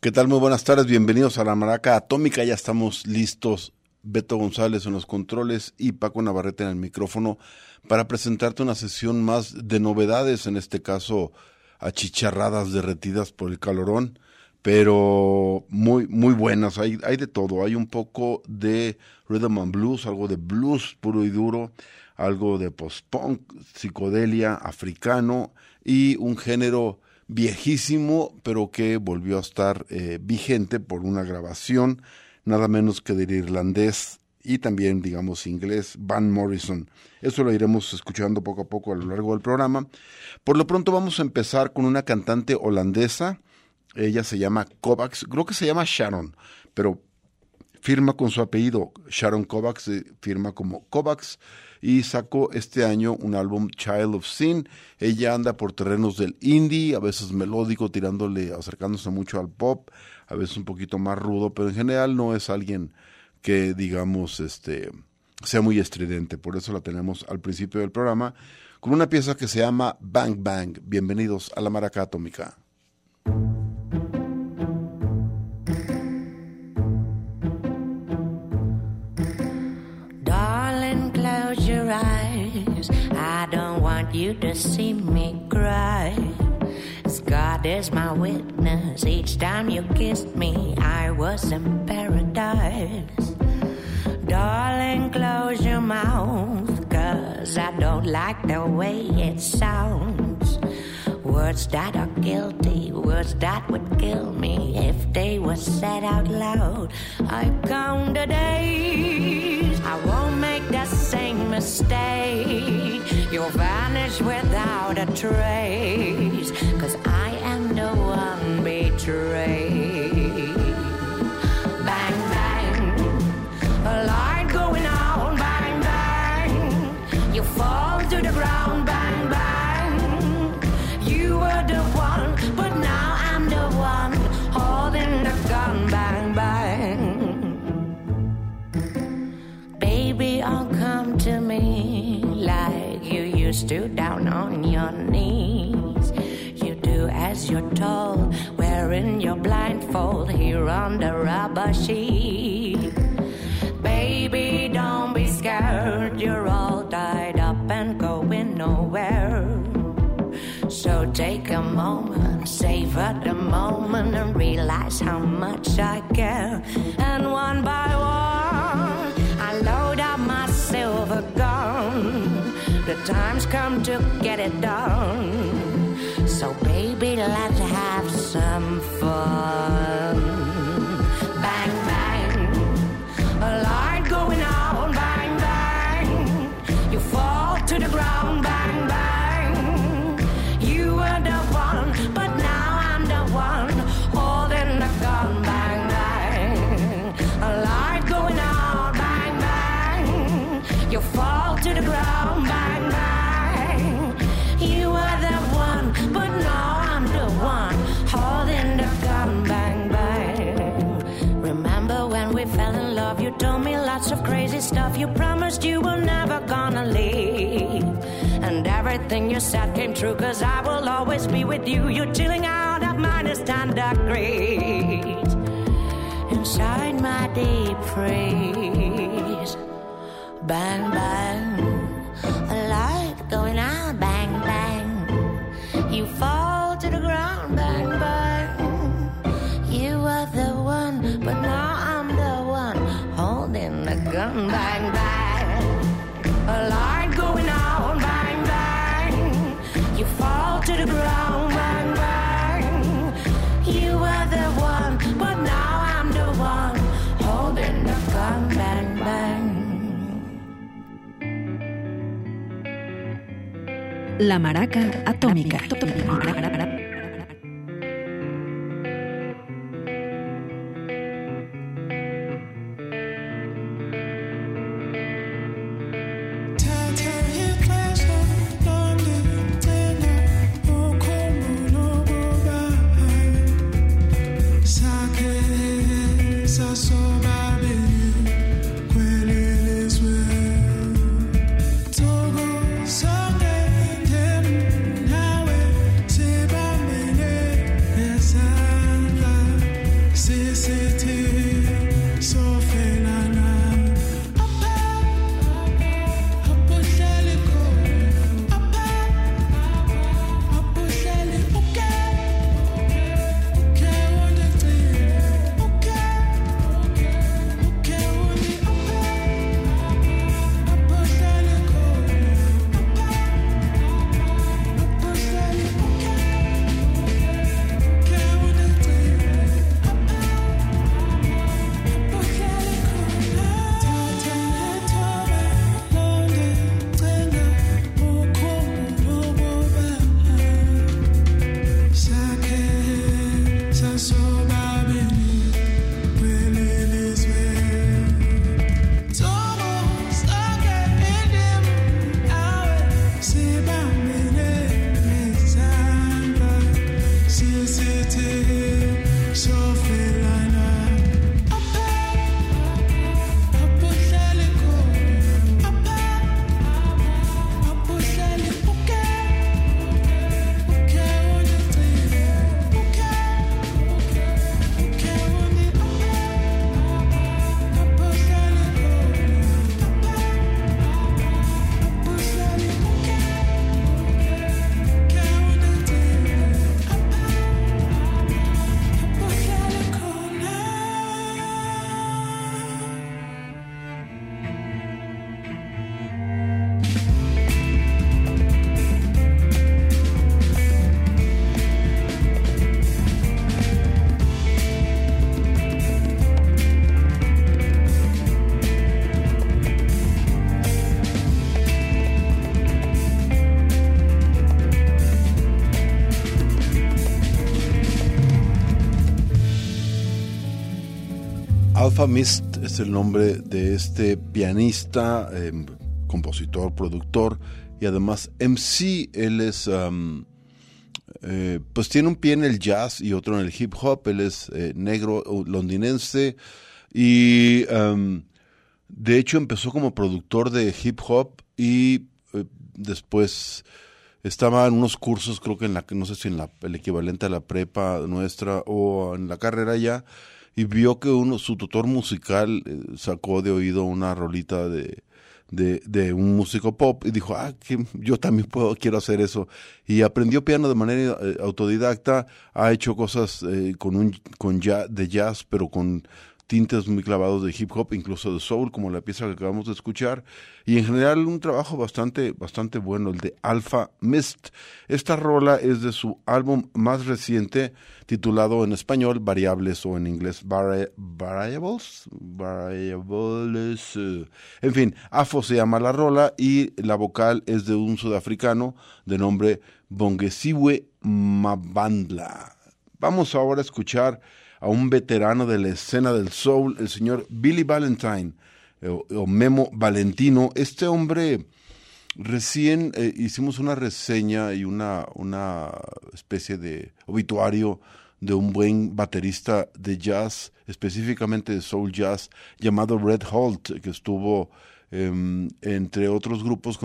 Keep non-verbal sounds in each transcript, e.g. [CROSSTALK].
¿Qué tal? Muy buenas tardes, bienvenidos a la Maraca Atómica. Ya estamos listos Beto González en los controles y Paco Navarrete en el micrófono para presentarte una sesión más de novedades, en este caso achicharradas derretidas por el calorón, pero muy, muy buenas. Hay, hay de todo. Hay un poco de rhythm and blues, algo de blues puro y duro, algo de post-punk, psicodelia, africano y un género viejísimo, pero que volvió a estar eh, vigente por una grabación nada menos que del irlandés y también, digamos, inglés, Van Morrison. Eso lo iremos escuchando poco a poco a lo largo del programa. Por lo pronto vamos a empezar con una cantante holandesa. Ella se llama Kovacs, creo que se llama Sharon, pero firma con su apellido. Sharon Kovacs eh, firma como Kovacs y sacó este año un álbum Child of Sin. Ella anda por terrenos del indie, a veces melódico, tirándole, acercándose mucho al pop, a veces un poquito más rudo, pero en general no es alguien que digamos este sea muy estridente, por eso la tenemos al principio del programa con una pieza que se llama Bang Bang. Bienvenidos a la Maraca Atómica. You to see me cry. God is my witness. Each time you kissed me, I was in paradise. Darling, close your mouth, cause I don't like the way it sounds. Words that are guilty, words that would kill me if they were said out loud. I count the days, I won't make the same mistake. You'll vanish without a trace, cause I am the one betrayed. You down on your knees. You do as you're told, wearing your blindfold here on the rubber sheet. Baby, don't be scared, you're all tied up and going nowhere. So take a moment, savor the moment, and realize how much I care. And one by one, come to get it done. So, baby, let's have some fun. Stuff. You promised you were never gonna leave. And everything you said came true, cause I will always be with you. You're chilling out at minus 10 degrees. Inside my deep freeze. Bang, bang. A light going out, bang, bang. You fall to the ground, bang, bang. You were the one, but now bang, bang. A light going on, bang, bang. You fall to the ground, bang, bang. You were the one, but now I'm the one holding the gun, bang, bang. La Maraca Atómica. Alpha Mist es el nombre de este pianista, em, compositor, productor y además MC. Él es, eh, pues tiene un pie en el jazz y otro en el hip hop. Él es eh, negro londinense y de hecho empezó como productor de hip hop y eh, después estaba en unos cursos, creo que en la, no sé si en la, el equivalente a la prepa nuestra o en la carrera ya y vio que uno, su tutor musical eh, sacó de oído una rolita de, de, un músico pop y dijo, ah, que yo también puedo, quiero hacer eso. Y aprendió piano de manera eh, autodidacta, ha hecho cosas eh, con un, con jazz, de jazz, pero con tintes muy clavados de hip hop, incluso de soul, como la pieza que acabamos de escuchar, y en general un trabajo bastante, bastante bueno, el de Alpha Mist. Esta rola es de su álbum más reciente, titulado en español Variables o en inglés Variables, Variables, eh. en fin, Afo se llama la rola y la vocal es de un sudafricano de nombre Bongesiwe Mabandla. Vamos ahora a escuchar a un veterano de la escena del soul, el señor Billy Valentine, eh, o, Memo Valentino. Este hombre, recién eh, hicimos una reseña y una, una especie de obituario de un buen baterista de jazz, específicamente de soul jazz, llamado Red Holt, que estuvo em, entre otros grupos,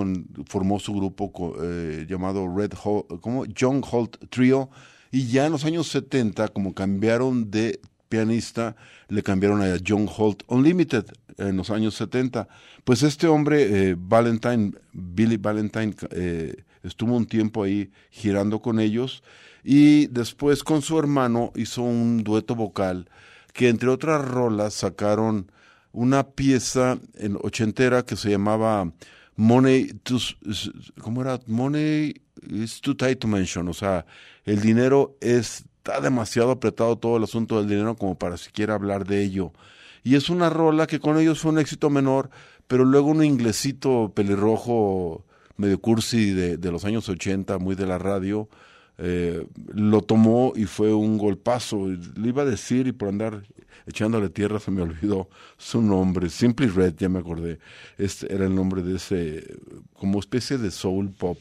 formó su grupo eh, llamado Red Holt, como John Holt Trio, y ya en los años 70, como cambiaron de pianista, le cambiaron a John Holt Unlimited en los años 70. Pues este hombre, eh, Valentine, Billy Valentine, eh, estuvo un tiempo ahí girando con ellos y después con su hermano hizo un dueto vocal que entre otras rolas sacaron una pieza en ochentera que se llamaba Money to, ¿cómo era? Money is too tight to mention, o sea, el dinero está demasiado apretado todo el asunto del dinero como para siquiera hablar de ello. Y es una rola que con ellos fue un éxito menor, pero luego un inglesito pelirrojo medio cursi de, de los años 80, muy de la radio, eh, lo tomó y fue un golpazo. Le iba a decir y por andar echándole tierra se me olvidó su nombre. Simply Red, ya me acordé. Este era el nombre de ese, como especie de soul pop.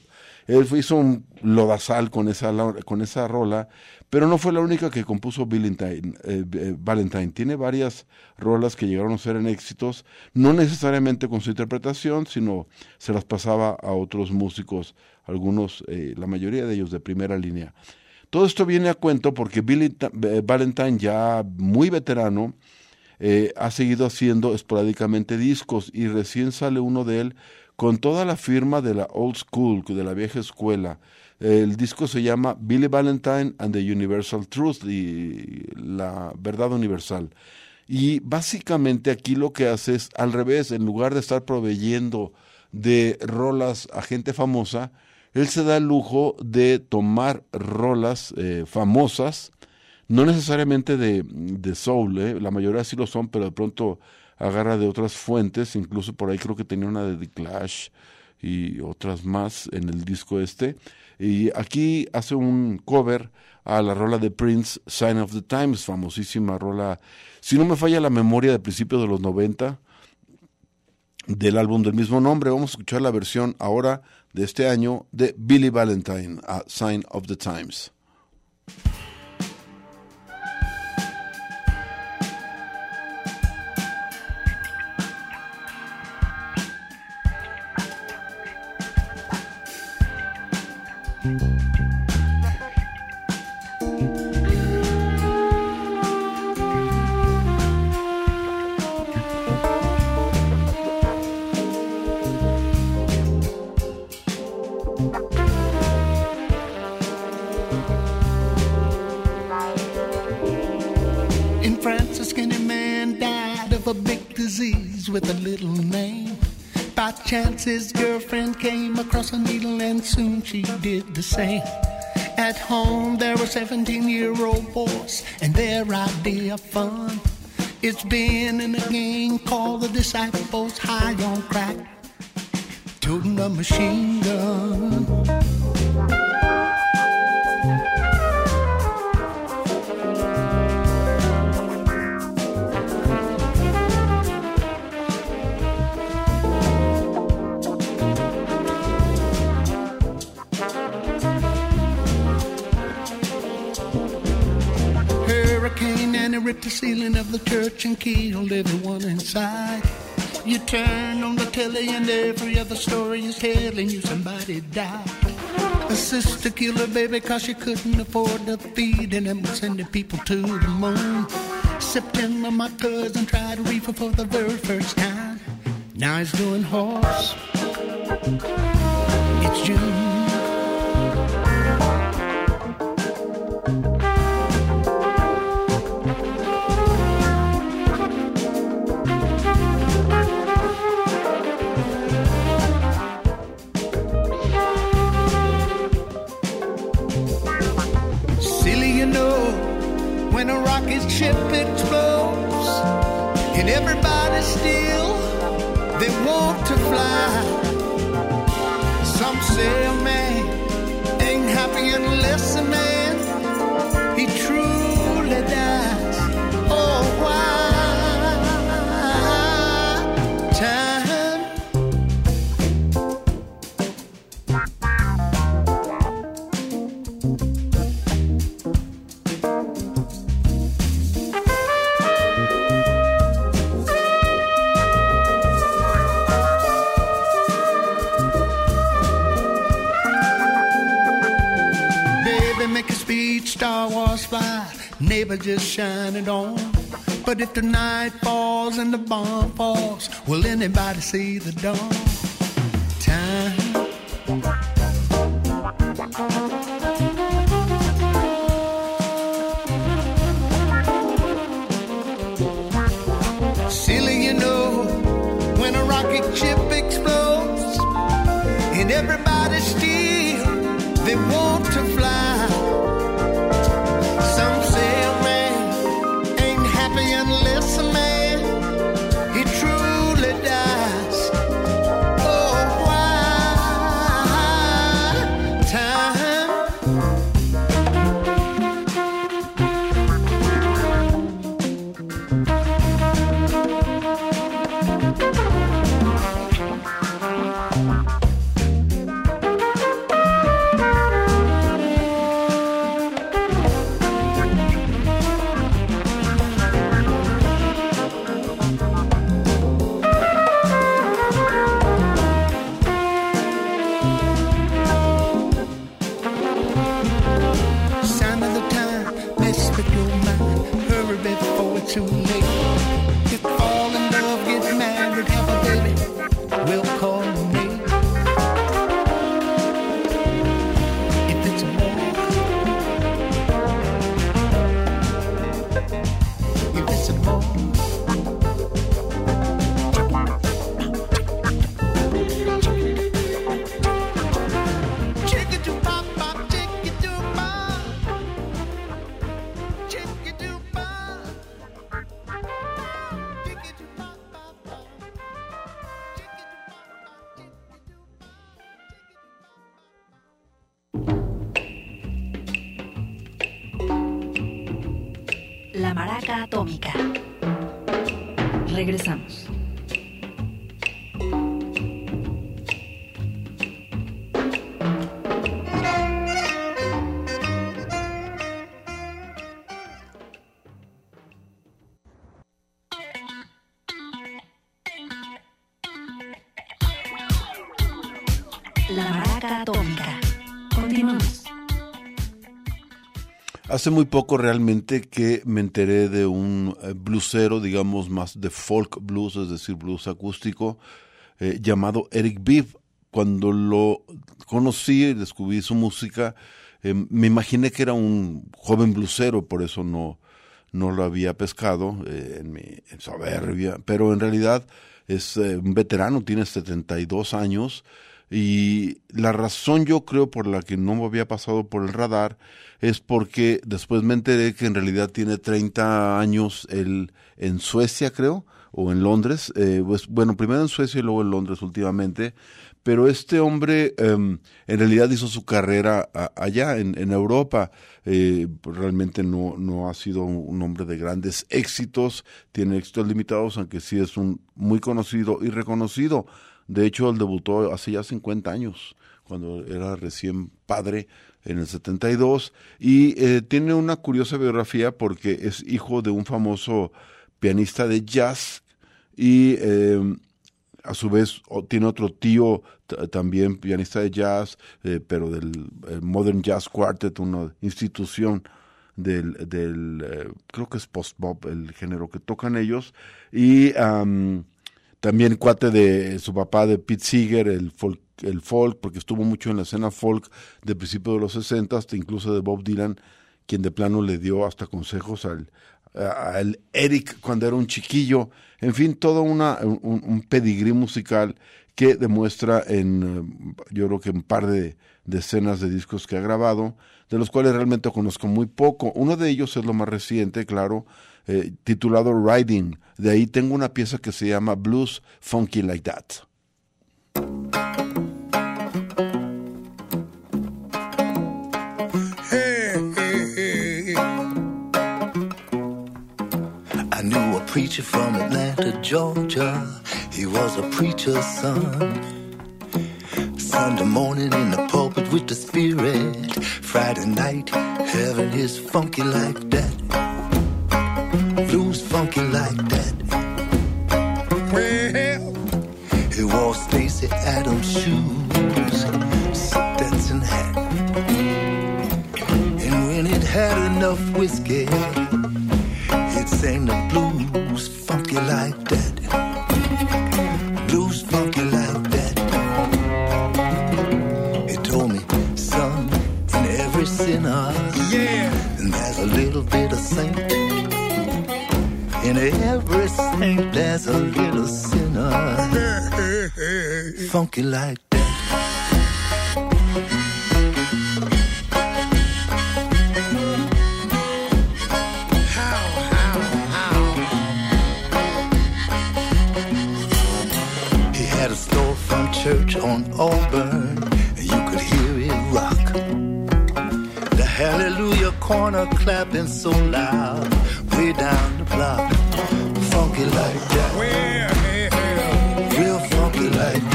Él hizo un lodazal con esa, con esa rola, pero no fue la única que compuso Valentine, eh, eh, Valentine. Tiene varias rolas que llegaron a ser en éxitos, no necesariamente con su interpretación, sino se las pasaba a otros músicos, algunos, eh, la mayoría de ellos de primera línea. Todo esto viene a cuento porque Billy Valentine, ya muy veterano, ha seguido haciendo esporádicamente discos y recién sale uno de él con toda la firma de la old school, de la vieja escuela. El disco se llama Billy Valentine and the Universal Truth, y la verdad universal. Y básicamente aquí lo que hace es al revés, en lugar de estar proveyendo de rolas a gente famosa, él se da el lujo de tomar rolas eh, famosas, no necesariamente de, de soul, eh, la mayoría sí lo son, pero de pronto agarra de otras fuentes, incluso por ahí creo que tenía una de The Clash y otras más en el disco este. Y aquí hace un cover a la rola de Prince, Sign of the Times, famosísima rola, si no me falla la memoria de principios de los 90, del álbum del mismo nombre. Vamos a escuchar la versión ahora de este año de Billy Valentine, a Sign of the Times. With a little name. By chance, his girlfriend came across a needle, and soon she did the same. At home, there were 17 year old boys, and their idea of fun. It's been in a game called the Disciples High on Crack, toting a machine gun. Ripped the ceiling of the church and killed everyone inside. You turn on the telly and every other story is telling you somebody died. A sister killed her baby cause she couldn't afford to feed and then was sending people to the moon. September, my cousin tried to reefer for the very first time. Now he's doing horse. It's June. Ship explodes and everybody still they want to fly. Some say a man ain't happy unless a man neighbor just shine it on. But if the night falls and the bomb falls, will anybody see the dawn? Hace muy poco realmente que me enteré de un eh, bluesero, digamos, más de folk blues, es decir, blues acústico, eh, llamado Eric Bibb. Cuando lo conocí y descubrí su música, em, me imaginé que era un joven bluesero, por eso no, no lo había pescado eh, en mi en soberbia, pero en realidad es eh, un veterano, tiene 72 años y la razón yo creo por la que no me había pasado por el radar es porque después me enteré que en realidad tiene 30 años el, en Suecia, creo, o en Londres. Eh, pues, bueno, primero en Suecia y luego en Londres últimamente. Pero este hombre em, en realidad hizo su carrera allá, en, en Europa. Eh, pues, realmente no, no ha sido un hombre de grandes éxitos, tiene éxitos limitados, aunque sí es un muy conocido y reconocido. De hecho, él debutó hace ya 50 años, cuando era recién padre en el 72, y eh, tiene una curiosa biografía porque es hijo de un famoso pianista de jazz y em, a su vez tiene otro tío también pianista de jazz, eh, pero del Modern Jazz Quartet, una institución del, del eh, creo que es post-bop el género que tocan ellos, y también cuate de su papá de Pete Seeger, el folk, el folk, porque estuvo mucho en la escena folk de principios de los 60, hasta incluso de Bob Dylan, quien de plano le dio hasta consejos al, al Eric cuando era un chiquillo. En fin, todo una, un, un pedigrí musical que demuestra en, yo creo que un par de decenas de discos que ha grabado, de los cuales realmente conozco muy poco. Uno de ellos es lo más reciente, claro, eh, titulado Riding. De ahí tengo una pieza que se llama Blues Funky Like That. Preacher from Atlanta, Georgia. He was a preacher's son. Sunday morning in the pulpit with the spirit. Friday night, heaven is funky like that blues funky like that. Well, he wore Stacy Adams shoes, Stetson hat. And when it had enough whiskey, it sang the blues funky like that. Blues funky like that. He told me, son, in every sinner, yeah, and there's a little bit of saint. In every saint there's a little sinner. [LAUGHS] Funky like church on Auburn, and you could hear it rock. The hallelujah corner clapping so loud, way down the block funky like that. Real funky like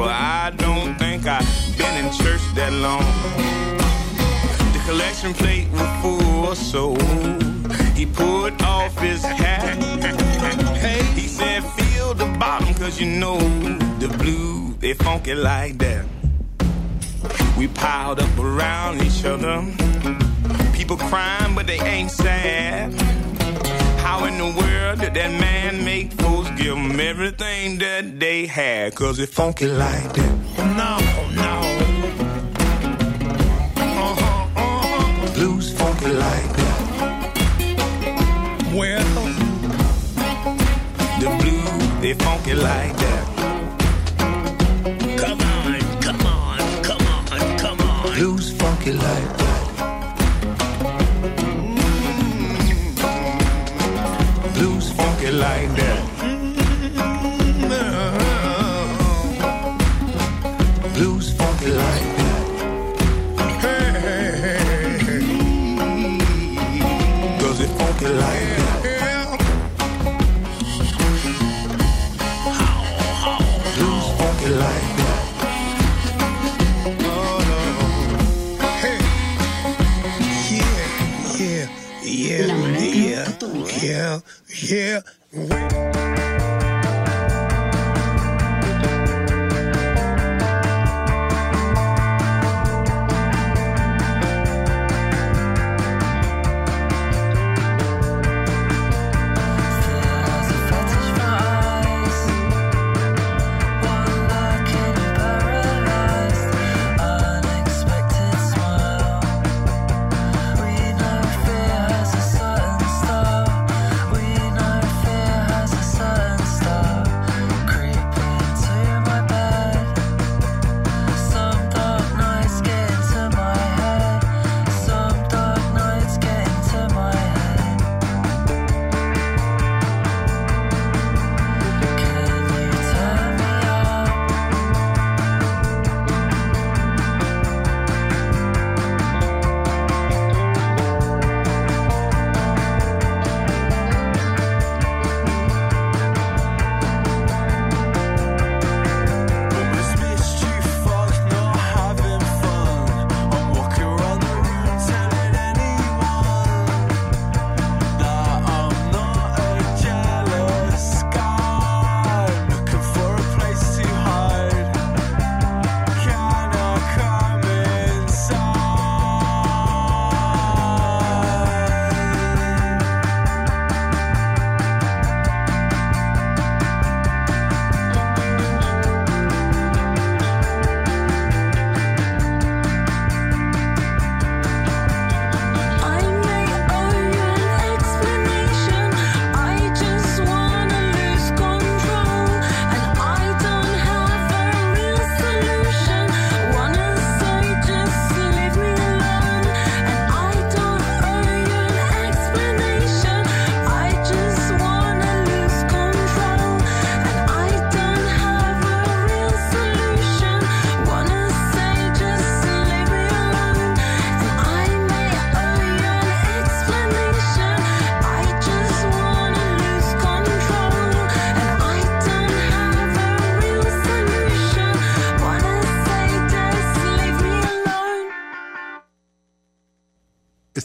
people, I don't think I've been in church that long. The collection plate was full, so he put off his hat. He said, feel the bottom, cause you know the blue, they funky like that. We piled up around each other. People crying, but they ain't sad. How in the world did that man make folks give them everything that they had? Cause it funky like that. No, no. Uh-huh, uh-huh. Blues funky like that. Well, the blues, they funky like that. Come on, come on, come on, come on. Blues funky like that. Like that. Blues funky like that. Cause it funky like that. Blues funky like that. Yeah, yeah, yeah, yeah, yeah.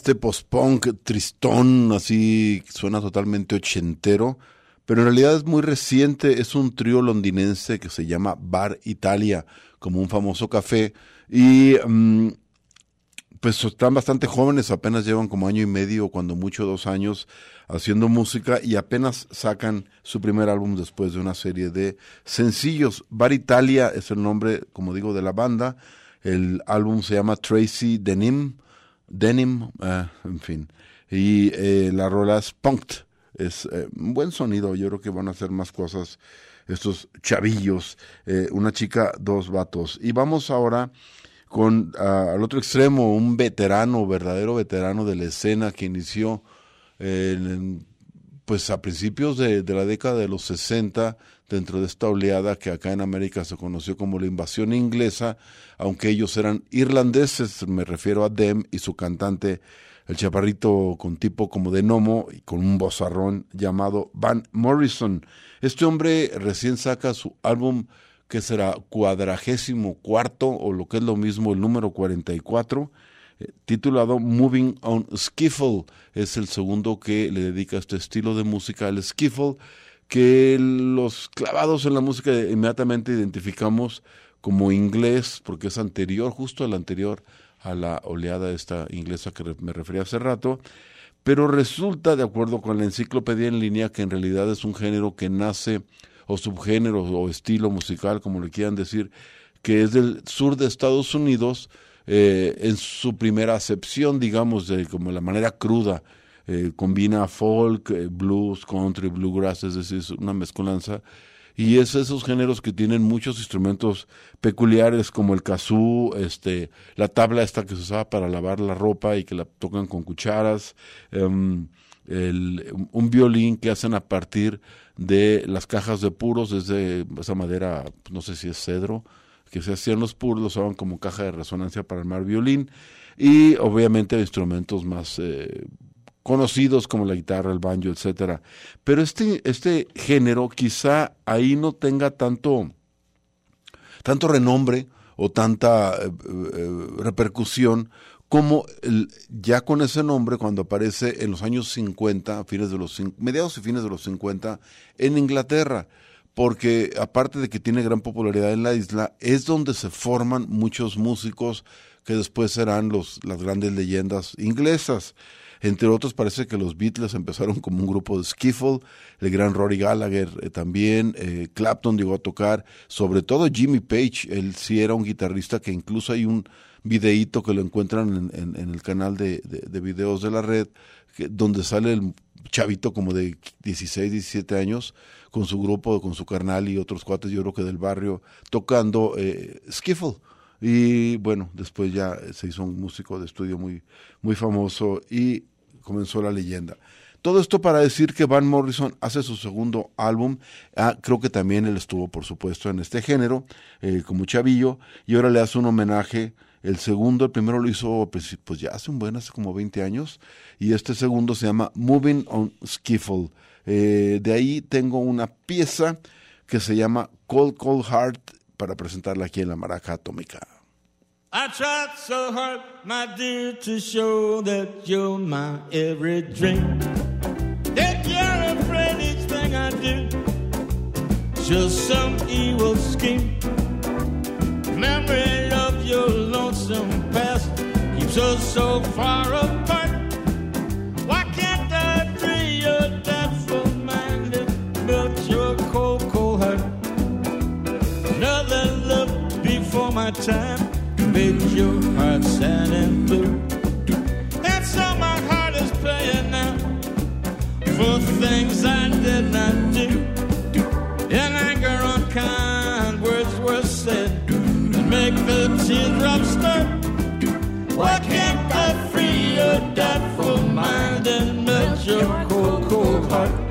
Este post-punk tristón, así suena totalmente ochentero, pero en realidad es muy reciente, es un trío londinense que se llama Bar Italia, como un famoso café, y mm, pues están bastante jóvenes, apenas llevan como año y medio, cuando mucho dos años, haciendo música y apenas sacan su primer álbum después de una serie de sencillos. Bar Italia es el nombre, como digo, de la banda. El álbum se llama Tracy Denim, Denim, eh, en fin. Y eh, la rola es Punked. Es eh, un buen sonido. Yo creo que van a hacer más cosas estos chavillos. una chica, dos vatos. Y vamos ahora con al otro extremo, un veterano, verdadero veterano de la escena que inició pues a principios de, de, la década de los 60, dentro de esta oleada que acá en América se conoció como la invasión inglesa, aunque ellos eran irlandeses, me refiero a Dem y su cantante, el chaparrito con tipo como de gnomo y con un bozarrón llamado Van Morrison. Este hombre recién saca su álbum que será cuadragésimo cuarto o lo que es lo mismo el número 44 eh, titulado Moving on Skiffle. Es el segundo que le dedica este estilo de música al skiffle, que los clavados en la música inmediatamente identificamos como inglés, porque es anterior, justo el anterior a la oleada esta inglesa que me refería hace rato, pero resulta, de acuerdo con la enciclopedia en línea, que en realidad es un género que nace, o subgénero, o estilo musical, como le quieran decir, que es del sur de Estados Unidos, eh, en su primera acepción, digamos, de como la manera cruda. Eh, combina folk, eh, blues, country, bluegrass, es decir, es una mezcolanza. Y es esos géneros que tienen muchos instrumentos peculiares como el kazoo, este, la tabla esta que se usaba para lavar la ropa y que la tocan con cucharas, em, el, un violín que hacen a partir de las cajas de puros, desde esa madera, no sé si es cedro, que se hacían los puros, los usaban como caja de resonancia para armar violín y obviamente instrumentos más eh, conocidos como la guitarra, el banjo, etcétera. Pero este, este género quizá ahí no tenga tanto, tanto renombre o tanta eh, eh, repercusión como el, ya con ese nombre cuando aparece en los años 50, fines de los mediados y fines de los 50 en Inglaterra porque aparte de que tiene gran popularidad en la isla, es donde se forman muchos músicos que después serán los, las grandes leyendas inglesas. Entre otros, parece que los Beatles empezaron como un grupo de skiffle, el gran Rory Gallagher eh, también, eh, Clapton llegó a tocar, sobre todo Jimmy Page, él sí era un guitarrista que incluso hay un videíto que lo encuentran en, el canal de, de, videos de la red, donde sale el chavito como de 16, 17 años, con su grupo, con su carnal y otros cuates, yo creo que del barrio, tocando eh, skiffle. Y bueno, después ya se hizo un músico de estudio muy, muy famoso y comenzó la leyenda. Todo esto para decir que Van Morrison hace su segundo álbum. Ah, creo que también él estuvo, por supuesto, en este género, eh, como chavillo, y ahora le hace un homenaje. El segundo, el primero lo hizo pues, pues ya hace un buen, hace como 20 años, y este segundo se llama Moving on Skiffle. Eh, de ahí tengo una pieza que se llama Cold Cold Heart para presentarla aquí en la Maraca Atómica. I tried so hard, my dear, to show that you're my every dream. That you're afraid each thing I do, just some evil scheme. Memory of your lonesome past keeps us so far apart. My time made your heart sad and blue. And so my heart is paying now for things I did not do. In anger, unkind words were said and make the teardrops start. Why can't I free your doubtful mind and melt your cold, cold heart?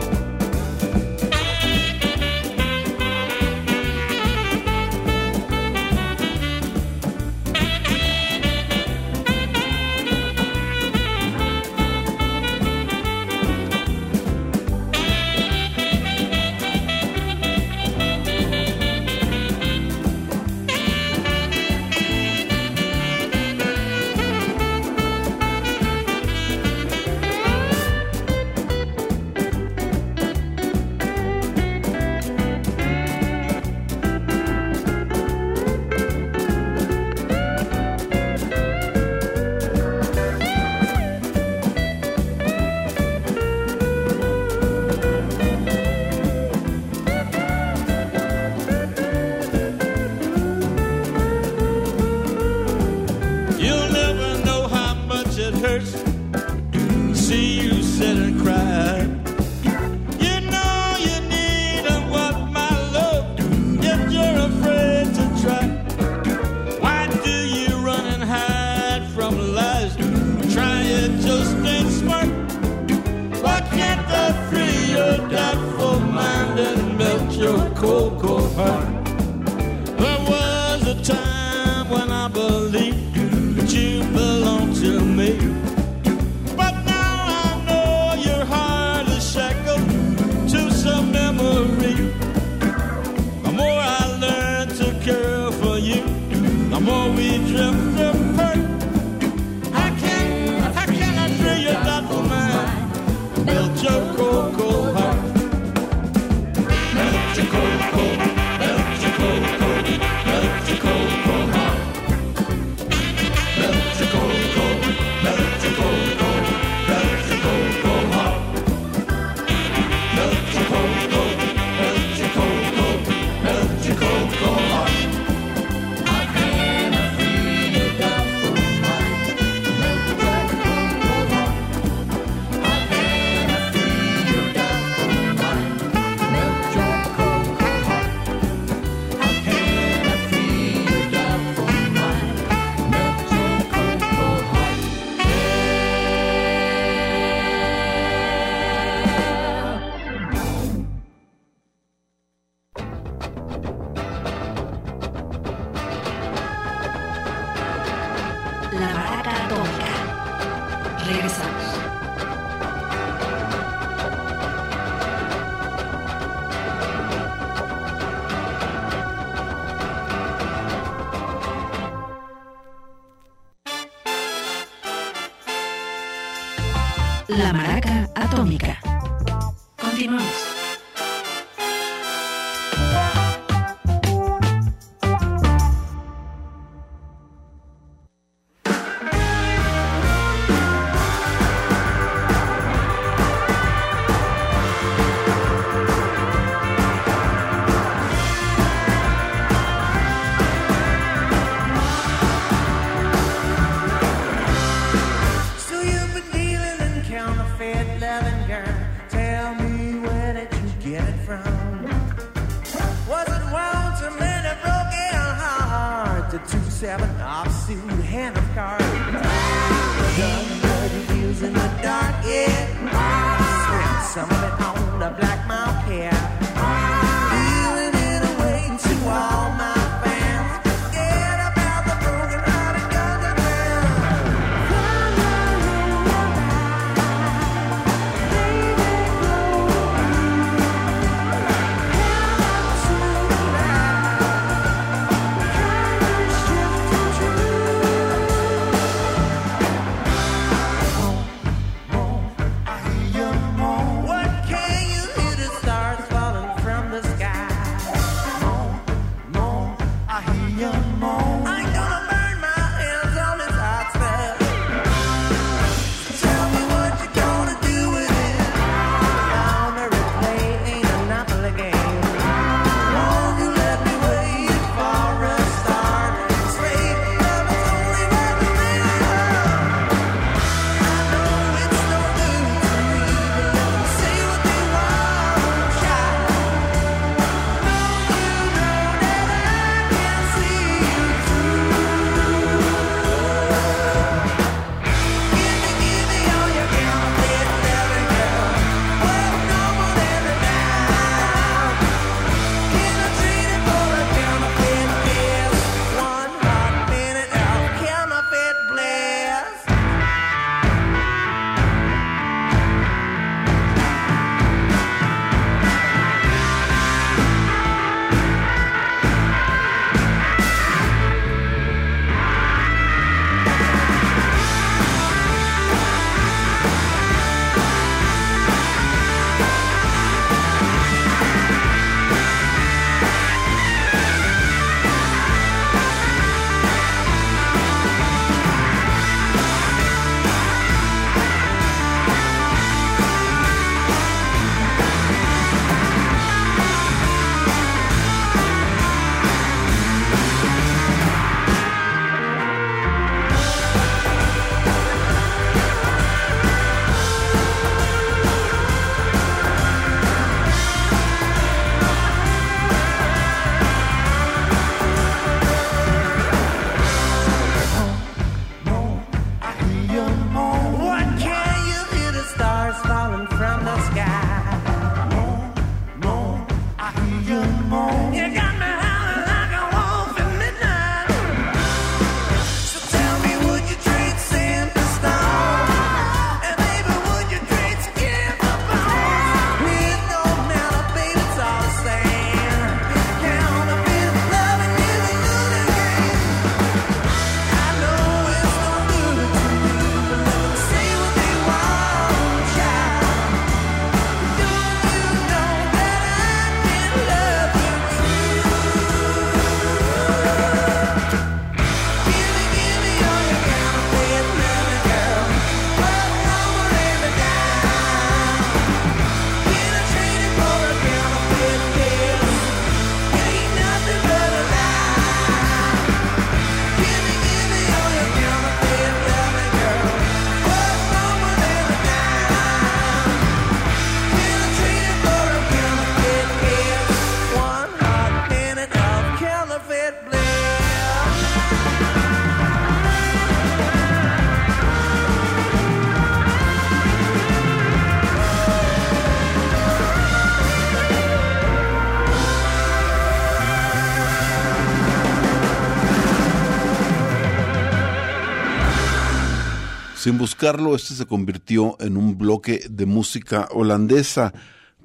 Sin buscarlo, este se convirtió en un bloque de música holandesa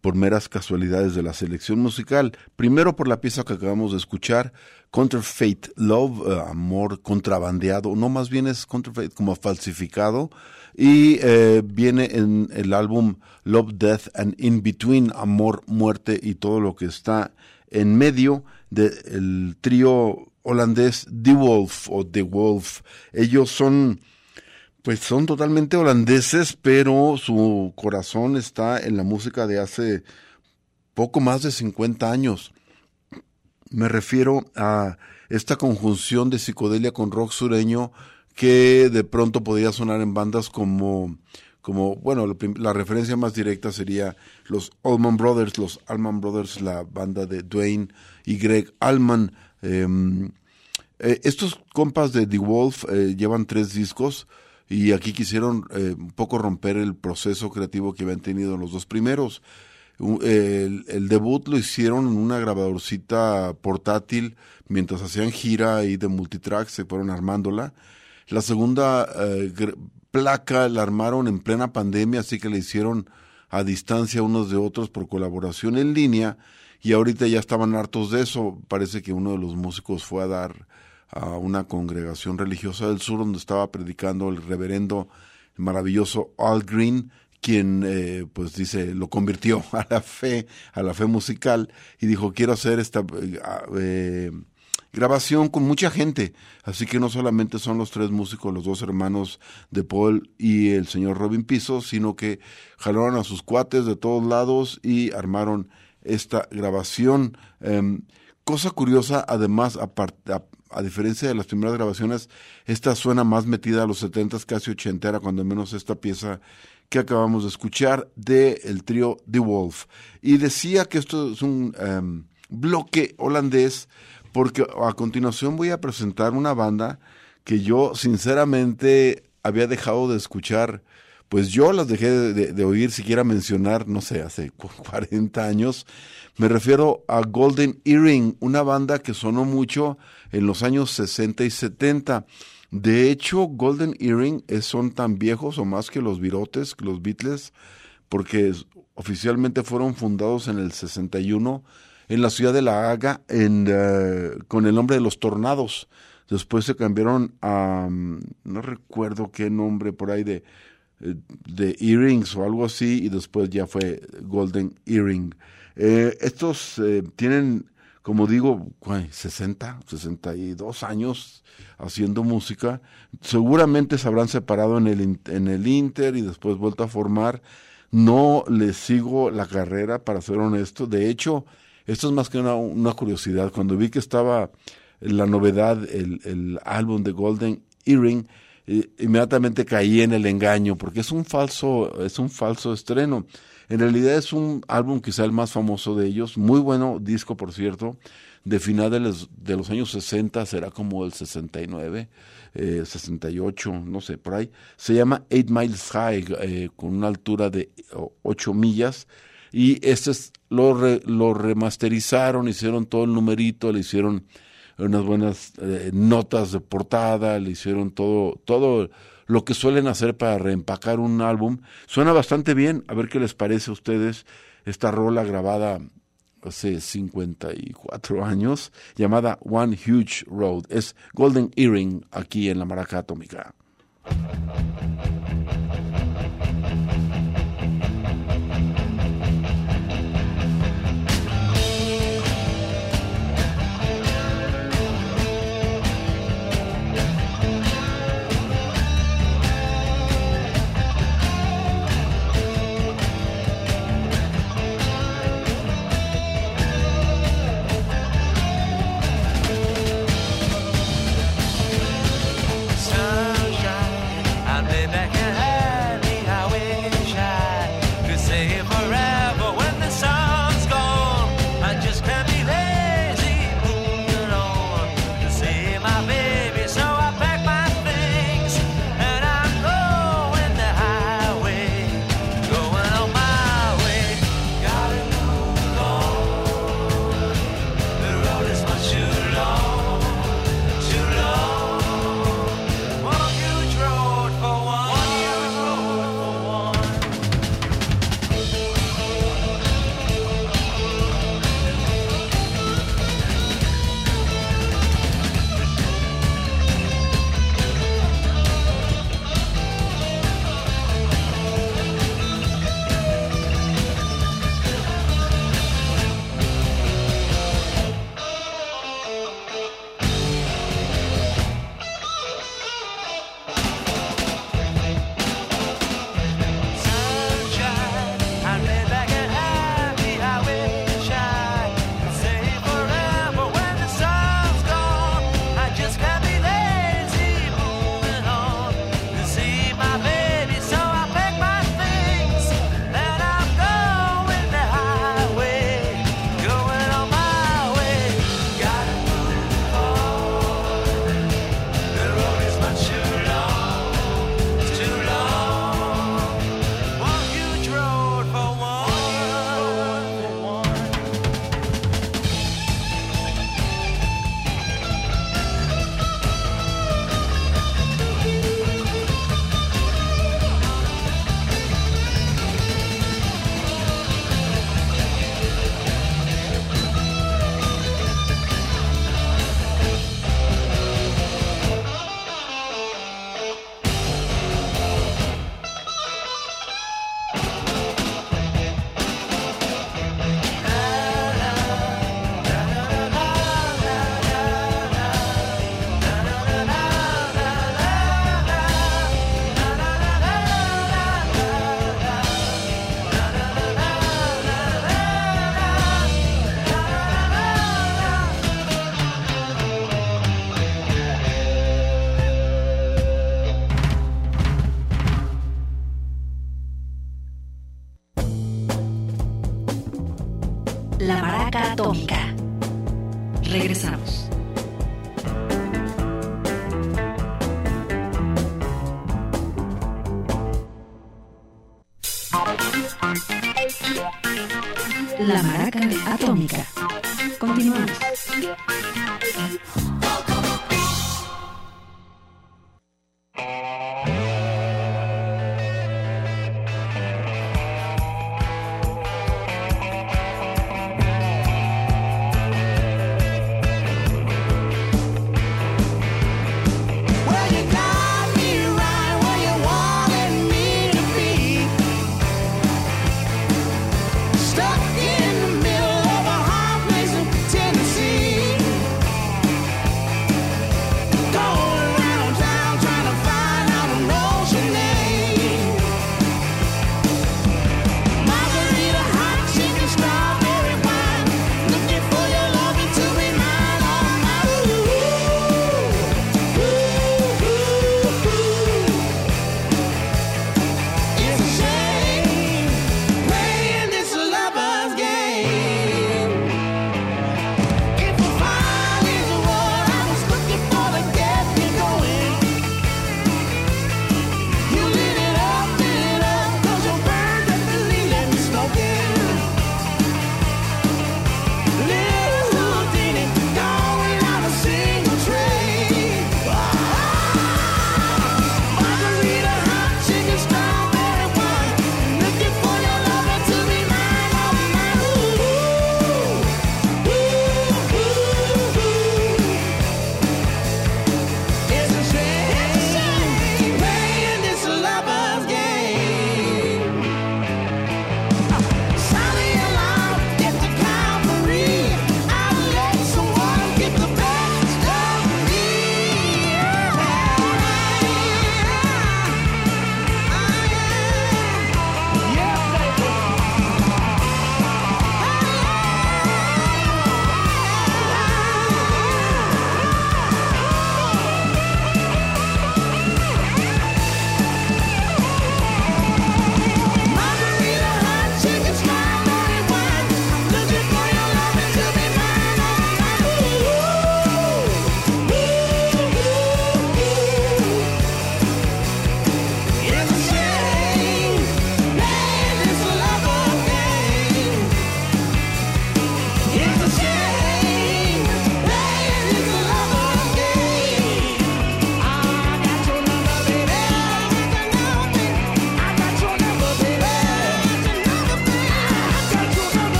por meras casualidades de la selección musical. Primero por la pieza que acabamos de escuchar, Counterfeit Love, eh, amor contrabandeado, no más bien es Counterfeit como falsificado, y eh, viene en el álbum Love, Death and In Between, amor, muerte y todo lo que está en medio del trío holandés The Wolf o The Wolf. Ellos son pues son totalmente holandeses, pero su corazón está en la música de hace poco más de 50 años. Me refiero a esta conjunción de psicodelia con rock sureño que de pronto podía sonar en bandas como, como bueno, la, la referencia más directa sería los Allman Brothers, los Allman Brothers, la banda de Dwayne y Greg Allman. Em, eh, estos compas de The Wolf eh, llevan tres discos y aquí quisieron eh, un poco romper el proceso creativo que habían tenido los dos primeros. El, debut lo hicieron en una grabadorcita portátil mientras hacían gira ahí de multitrack, se fueron armándola. La segunda eh, placa la armaron en plena pandemia, así que la hicieron a distancia unos de otros por colaboración en línea y ahorita ya estaban hartos de eso. Parece que uno de los músicos fue a dar a una congregación religiosa del sur donde estaba predicando el reverendo maravilloso Al Green, quien eh, pues dice lo convirtió [LAUGHS] a la fe, a la fe musical y dijo quiero hacer esta eh, eh, grabación con mucha gente, así que no solamente son los tres músicos, los dos hermanos de Paul y el señor Robin Piso, sino que jalaron a sus cuates de todos lados y armaron esta grabación. Em, cosa curiosa, además, aparte, a diferencia de las primeras grabaciones, esta suena más metida a los 70 casi ochentera, cuando menos esta pieza que acabamos de escuchar de el trío The Wolf. Y decía que esto es un em, bloque holandés, porque a continuación voy a presentar una banda que yo sinceramente había dejado de escuchar pues yo las dejé de, de, oír siquiera mencionar, no sé, hace 40 [LAUGHS] años. Me refiero a Golden Earring, una banda que sonó mucho en los años 60 y 70. De hecho, Golden Earring son tan viejos o más que los Virotes, los Beatles, porque oficialmente fueron fundados en el 61 en la ciudad de La Haga en, uh, con el nombre de los Tornados. Después se cambiaron a, um, no recuerdo qué nombre por ahí de de earrings o algo así y después ya fue Golden Earring. Eh, estos eh, tienen, como digo, 60, 62 años haciendo música. Seguramente se habrán separado en el, en el Inter y después vuelto a formar. No les sigo la carrera, para ser honesto. De hecho, esto es más que una, una curiosidad. Cuando vi que estaba la novedad, el, el álbum de Golden Earring, inmediatamente caí en el engaño porque es un falso es un falso estreno en realidad es un álbum quizá el más famoso de ellos muy bueno disco por cierto. De finales de los años 60 será como el 69 eh, 68 no sé por ahí. Se llama Eight Miles High eh, con una altura de 8 millas. Y este es, lo, lo remasterizaron hicieron todo el numerito le hicieron unas buenas eh, notas de portada, le hicieron todo, todo lo que suelen hacer para reempacar un álbum. Suena bastante bien, a ver qué les parece a ustedes esta rola grabada hace 54 años, llamada One Huge Road. Es Golden Earring aquí en la Maraca Atómica.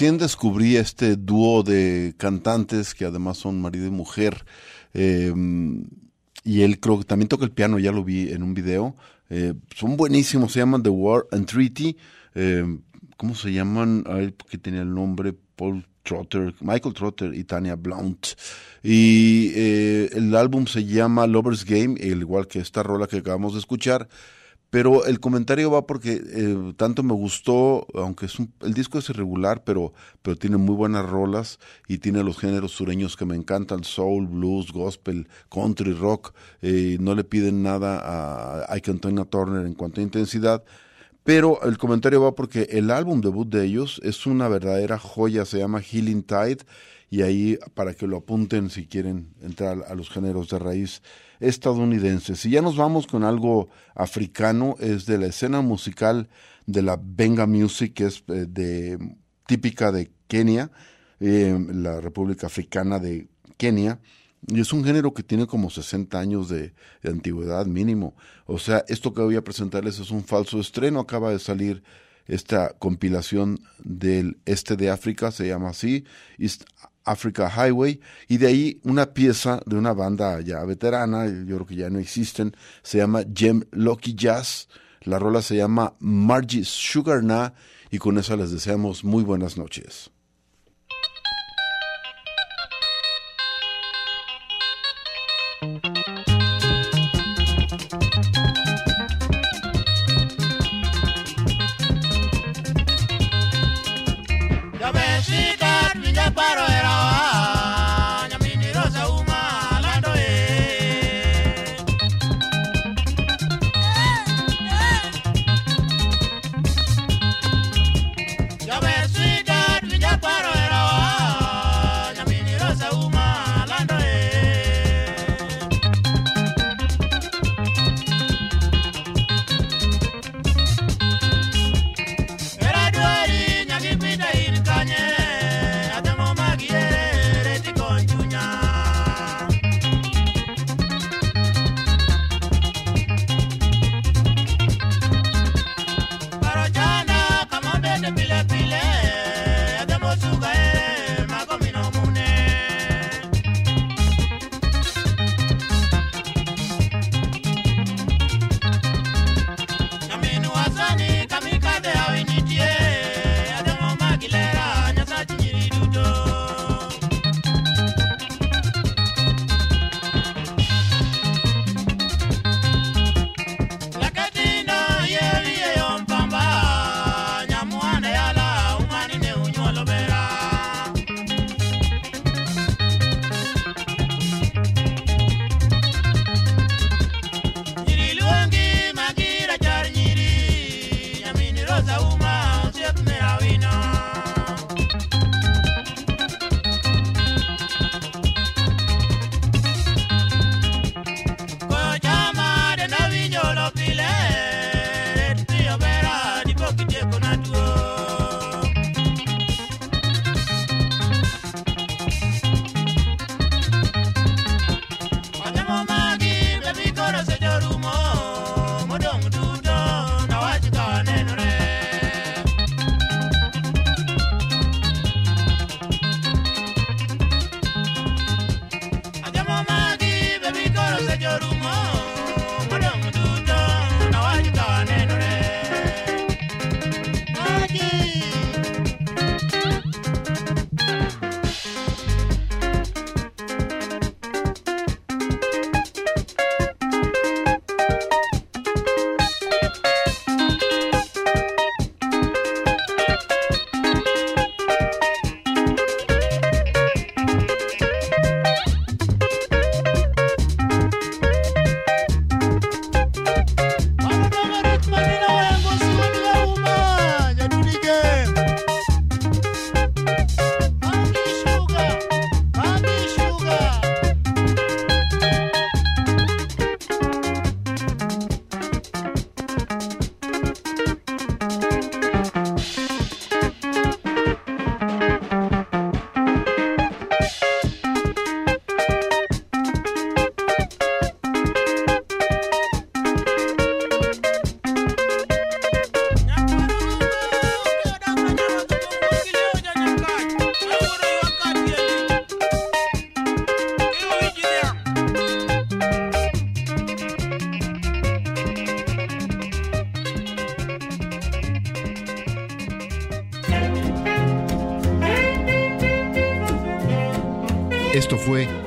Recién descubrí este dúo de cantantes que además son marido y mujer. eh, y él creo que también toca el piano, ya lo vi en un video. Eh, son buenísimos, se llaman The War and Treaty. Eh, ¿Cómo se llaman? Ay, que tenía el nombre Paul Trotter, Michael Trotter y Tania Blount. Y eh, el álbum se llama Lover's Game, al igual que esta rola que acabamos de escuchar. Pero el comentario va porque eh, tanto me gustó, aunque es un- el disco es irregular, pero, pero tiene muy buenas rolas y tiene los géneros sureños que me encantan, soul, blues, gospel, country, rock. eh, no le piden nada a Ike Antonia Turner en cuanto a intensidad. Pero el comentario va porque el álbum debut de ellos es una verdadera joya, se llama Healing Tide, y ahí para que lo apunten si quieren entrar a los géneros de raíz estadounidenses. Si ya nos vamos con algo africano, es de la escena musical de la Benga Music, que es eh, de, típica de Kenia, eh, la República Africana de Kenia. Y es un género que tiene como 60 años de, antigüedad mínimo. O sea, esto que voy a presentarles es un falso estreno. Acaba de salir esta compilación del este de África, se llama así, Africa Highway, y de ahí una pieza de una banda ya veterana, yo creo que ya no existen, se llama Gem Lucky Jazz. La rola se llama Margie Sugar Na, y con esa les deseamos muy buenas noches.